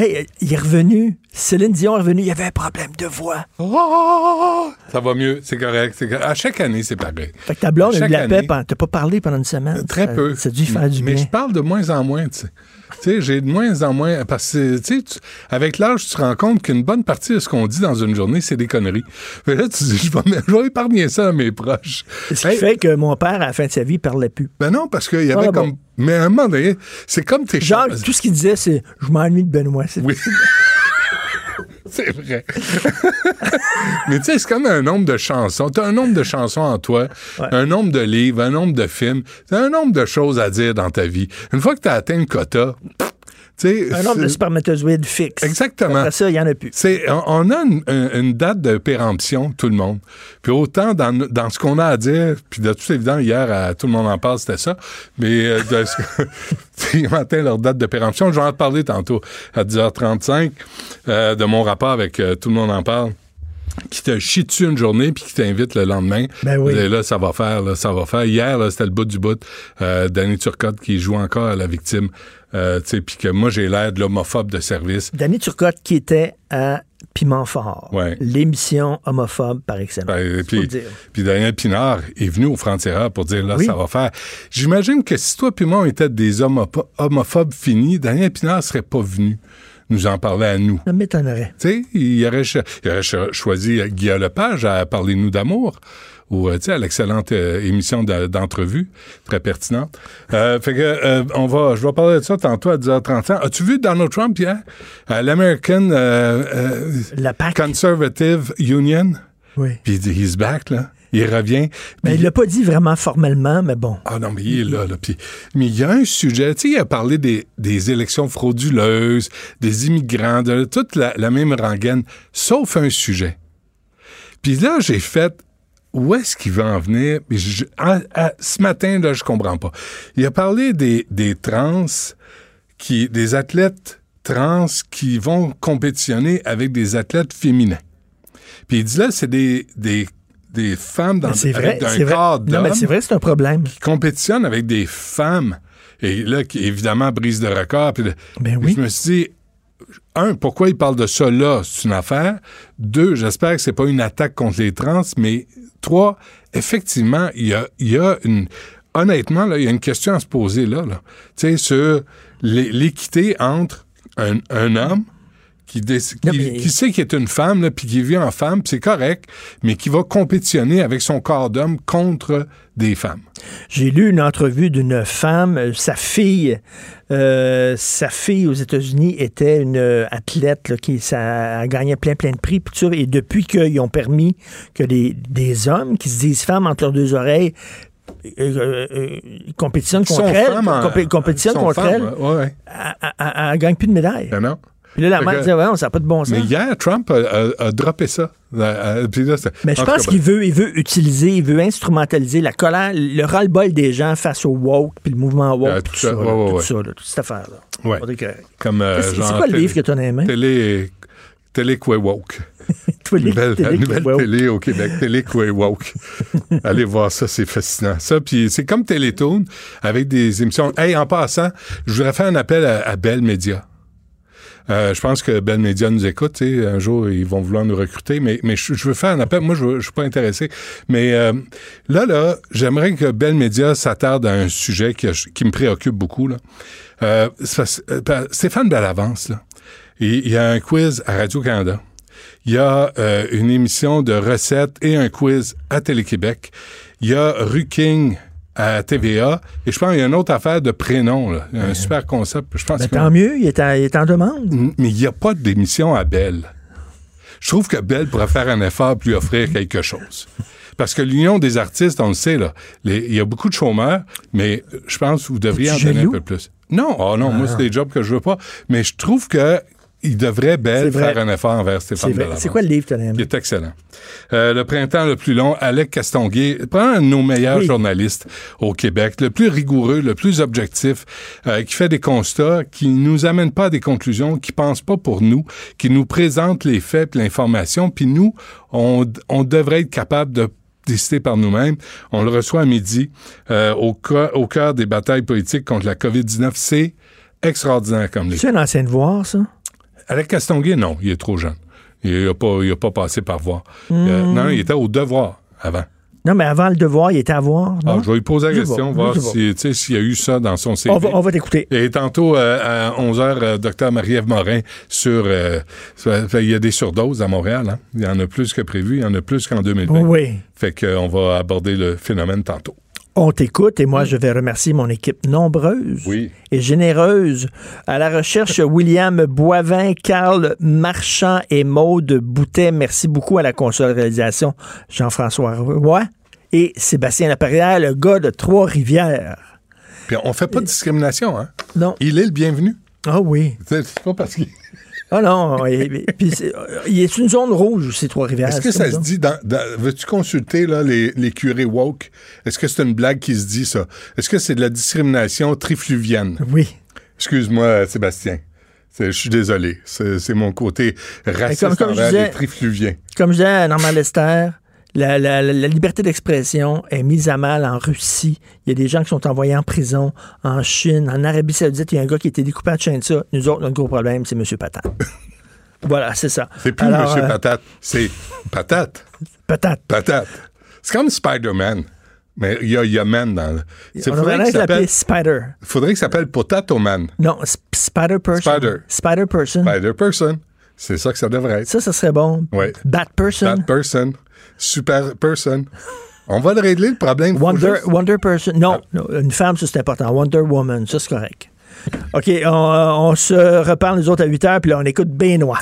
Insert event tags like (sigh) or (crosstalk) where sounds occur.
Hey, il est revenu. Céline Dion est revenue. Il y avait un problème de voix. Oh! ça va mieux, c'est correct. À chaque année, c'est pareil. Fait que ta blonde a eu de la année. paix. T'as pas parlé pendant une semaine. Très Ça- peu. Ça a dû faire du Mais bien. je parle de moins en moins, tu sais. Tu sais, j'ai de moins en moins. Parce que, tu sais, avec l'âge, tu te rends compte qu'une bonne partie de ce qu'on dit dans une journée, c'est des conneries. Fait là, tu dis, je vais, je vais épargner ça à mes proches. Ce qui fait que mon père, à la fin de sa vie, parlait plus. Ben non, parce qu'il y avait Ah, bon. Mais à un moment donné, c'est comme tes Genre, tout ce qu'il disait, c'est « Je m'ennuie de Benoît. C'est- Oui. (laughs) c'est vrai. (laughs) Mais tu sais, c'est comme un nombre de chansons. Tu as un nombre de chansons en toi, un nombre de livres, un nombre de films. Tu as un nombre de choses à dire dans ta vie. Une fois que tu as atteint le quota, Un nombre de spermatozoïdes fixe. Exactement. Après ça, il n'y en a plus. C'est, on, on a une, date de péremption, tout le monde. Puis autant dans, dans ce qu'on a à dire, puis de tout évident, hier, à Tout le monde en parle, c'était ça, mais euh, de ce ils ont atteint leur date de péremption. Je vais en parler tantôt à 10h35 euh, de mon rapport avec euh, Tout le monde en parle qui te chie dessus une journée puis qui t'invite le lendemain. Ben oui. Et là, ça va faire, là, ça va faire. Hier, c'était le bout du bout. Euh, Danny Turcotte qui joue encore à la victime. Euh, puis que moi, j'ai l'air de l'homophobe de service. Danny Turcotte qui était à Piment Fort. Ouais. L'émission homophobe par excellence. Ben, puis, puis Daniel Pinard est venu au Frontières pour dire là, Oui. ça va faire. J'imagine que si toi et moi, on était des homophobes finis, Daniel Pinard serait pas venu nous en parler à nous. Ça m'étonnerait. Tu sais, il aurait, cho- il aurait cho- choisi Guillaume Lepage à Parler-nous d'amour ou euh, tu sais, à l'excellente euh, émission de- d'entrevue, très pertinente. Euh, fait que euh, on va, je vais parler de ça tantôt à 10h35. As-tu vu Donald Trump hier? À l'American La PAC. Conservative Union? Oui. Puis il dit, he's back, là. Il revient. Ben, Puis- il l'a pas dit vraiment formellement, mais bon. ah non, mais il est là, là. Puis, mais il y a un sujet, tu sais, il a parlé des, des élections frauduleuses, des immigrants, de toute la, la même rengaine, sauf un sujet. Puis là, j'ai fait, où est-ce qu'il va en venir? Je- à- à- ce matin, là, je comprends pas. Il a parlé des, des trans, qui, des athlètes trans qui vont compétitionner avec des athlètes féminins. Puis il dit là, c'est des, des, des femmes dans, C'est vrai. c'est vrai. Non, mais c'est vrai, c'est un problème. qui compétitionne avec des femmes et là, qui évidemment brise de record. Puis, Ben oui. je me suis dit, un, pourquoi il parle de ça là? C'est une affaire. Deux, j'espère que c'est pas une attaque contre les trans, mais trois, effectivement, il y a, il y a une. Honnêtement, là, il y a une question à se poser là. là. Tu sais, sur l'é- l'équité entre un, un homme qui, qui, mais- qui sait qu'il est une femme, là, puis qui vit en femme, puis c'est correct, mais qui va compétitionner avec son corps d'homme contre des femmes. J'ai lu une entrevue d'une femme, euh, sa fille, euh, sa fille aux États-Unis était une euh, athlète là, qui ça, a gagné plein plein de prix, puis et depuis qu'ils ont permis que les, des hommes qui se disent femmes entre leurs deux oreilles euh, euh, euh, compétitionnent contre compétitionnent contre elle, ouais, elle, elle- elle- elle gagne plus de médailles. Ben non. Puis là, la mère disait, ouais, ça n'a pas de bon sens. Mais hier, Trump a, a- a droppé ça. Euh, puis là, c'est- Mais je pense qu'il veut, il veut utiliser, il veut instrumentaliser la colère, le ras-le-bol des gens face au woke, puis le mouvement woke, Euh, tout tout, ça, ça, ouais, là, ouais, tout ouais. ça, là, toute cette affaire-là. Ouais. On. Comme euh, C'est quoi le livre que tu as dans les mains? Télé... Télé Woke. (laughs) Nouvelle, télé- nouvelle télé au Québec, Télé Woke. (laughs) Allez voir ça, c'est fascinant. Ça, puis c'est comme Télétoon avec des émissions. Hey, en passant, je voudrais faire un appel à, à Bell Media. Euh, je pense que Bell Media nous écoute. Un jour, ils vont vouloir nous recruter, mais, mais je, veux faire un appel. Moi, je, je suis pas intéressé. Mais euh, là, là, j'aimerais que Bell Media s'attarde à un sujet qui, qui me préoccupe beaucoup. Là. Euh, euh, Stéphane Bellavance, là, il il y a un quiz à Radio-Canada. Il y a euh, une émission de recettes et un quiz à Télé-Québec. Il y a Ruking à TVA. Et je pense qu'il y a une autre affaire de prénom. Là. Il y a un super concept. Je pense Ben, que- tant mieux, il est, en, il est en demande. mais il n'y a pas d'émission à Belle. Je trouve que Belle pourrait faire un effort pour lui offrir quelque chose. Parce que l'Union des artistes, on le sait, là, il y a beaucoup de chômeurs, mais je pense que vous devriez en donner un peu plus. Non, oh non, moi, c'est des jobs que je veux pas. Mais je trouve que il devrait, vrai. faire un effort envers Stéphane. Bellavance. C'est quoi le livre, que aimé? Il est excellent. Euh, le printemps le plus long, Alec Castonguay, prend un de nos meilleurs Oui. journalistes au Québec, le plus rigoureux, le plus objectif, euh, qui fait des constats, qui nous amène pas à des conclusions, qui pense pas pour nous, qui nous présente les faits, l'information, puis nous, on, on devrait être capable de décider par nous-mêmes. On le reçoit à midi euh, au, cœur des batailles politiques contre la COVID-19. C'est extraordinaire comme livre. C'est un ancien devoir, ça? Alec Castonguay, non, il est trop jeune. Il n'a pas, il a pas passé par voir. Euh, Hmm. non, il était au devoir avant. Non, mais avant le devoir, il était à voir. Ah, je vais lui poser la Je question, voir si, s'il y a eu ça dans son CV. on va, t'écouter. Et tantôt, euh, à 11h, euh, docteur Marie-Ève Morin, sur... euh, il y a des surdoses à Montréal. hein. Il y en a plus que prévu. Il y en a plus qu'en 2020. Oui. Fait qu'on va aborder le phénomène tantôt. On t'écoute et moi, je vais remercier mon équipe nombreuse Oui. et généreuse. À la recherche, (laughs) William Boivin, Carl Marchand et Maude Boutet. Merci beaucoup à la console réalisation, Jean-François Roy et Sébastien Laperrière, le gars de Trois-Rivières. Puis on fait pas de discrimination, hein? Non. Il est le bienvenu. Ah oui. C'est c'est pas parce qu'il... Ah non. et- puis c'est- est une zone rouge, ces Trois-Rivières. Est-ce que ça se dit dans, dans- veux-tu consulter là, les, les curés woke? Est-ce que c'est une blague qui se dit ça? Est-ce que c'est de la discrimination trifluvienne? Oui. Excuse-moi, Sébastien. C'est- Je suis désolé. C'est c'est mon côté raciste comme- comme je disais- les trifluviens. Comme je disais à Normand Lester, la, la- la- la liberté d'expression est mise à mal en Russie. Il y a des gens qui sont envoyés en prison en Chine, en Arabie Saoudite. Il y a un gars qui a été découpé en chaîne de ça. Nous autres, notre gros problème, c'est M. Patate. (laughs) voilà, c'est ça. C'est plus Alors, Monsieur euh, Patate, c'est Patate. Patate. Patate. C'est comme Spider-Man. Mais il y a, il y a Man dans le. On faudrait l'appeler s'appelle- Spider. faudrait qu'il s'appelle Potato Man. Non, Sp- Spider Person. Spider. Spider Person. Spider Person. C'est ça que ça devrait être. Ça, ça serait bon. Bat Person. Bad person. Super person. On va le régler, le problème. Wonder, juste- Wonder Person. Ah. Non, une femme, ça c'est important. Wonder Woman, ça c'est correct. OK, on, on se reparle nous autres à 8 heures, puis là on écoute Benoît.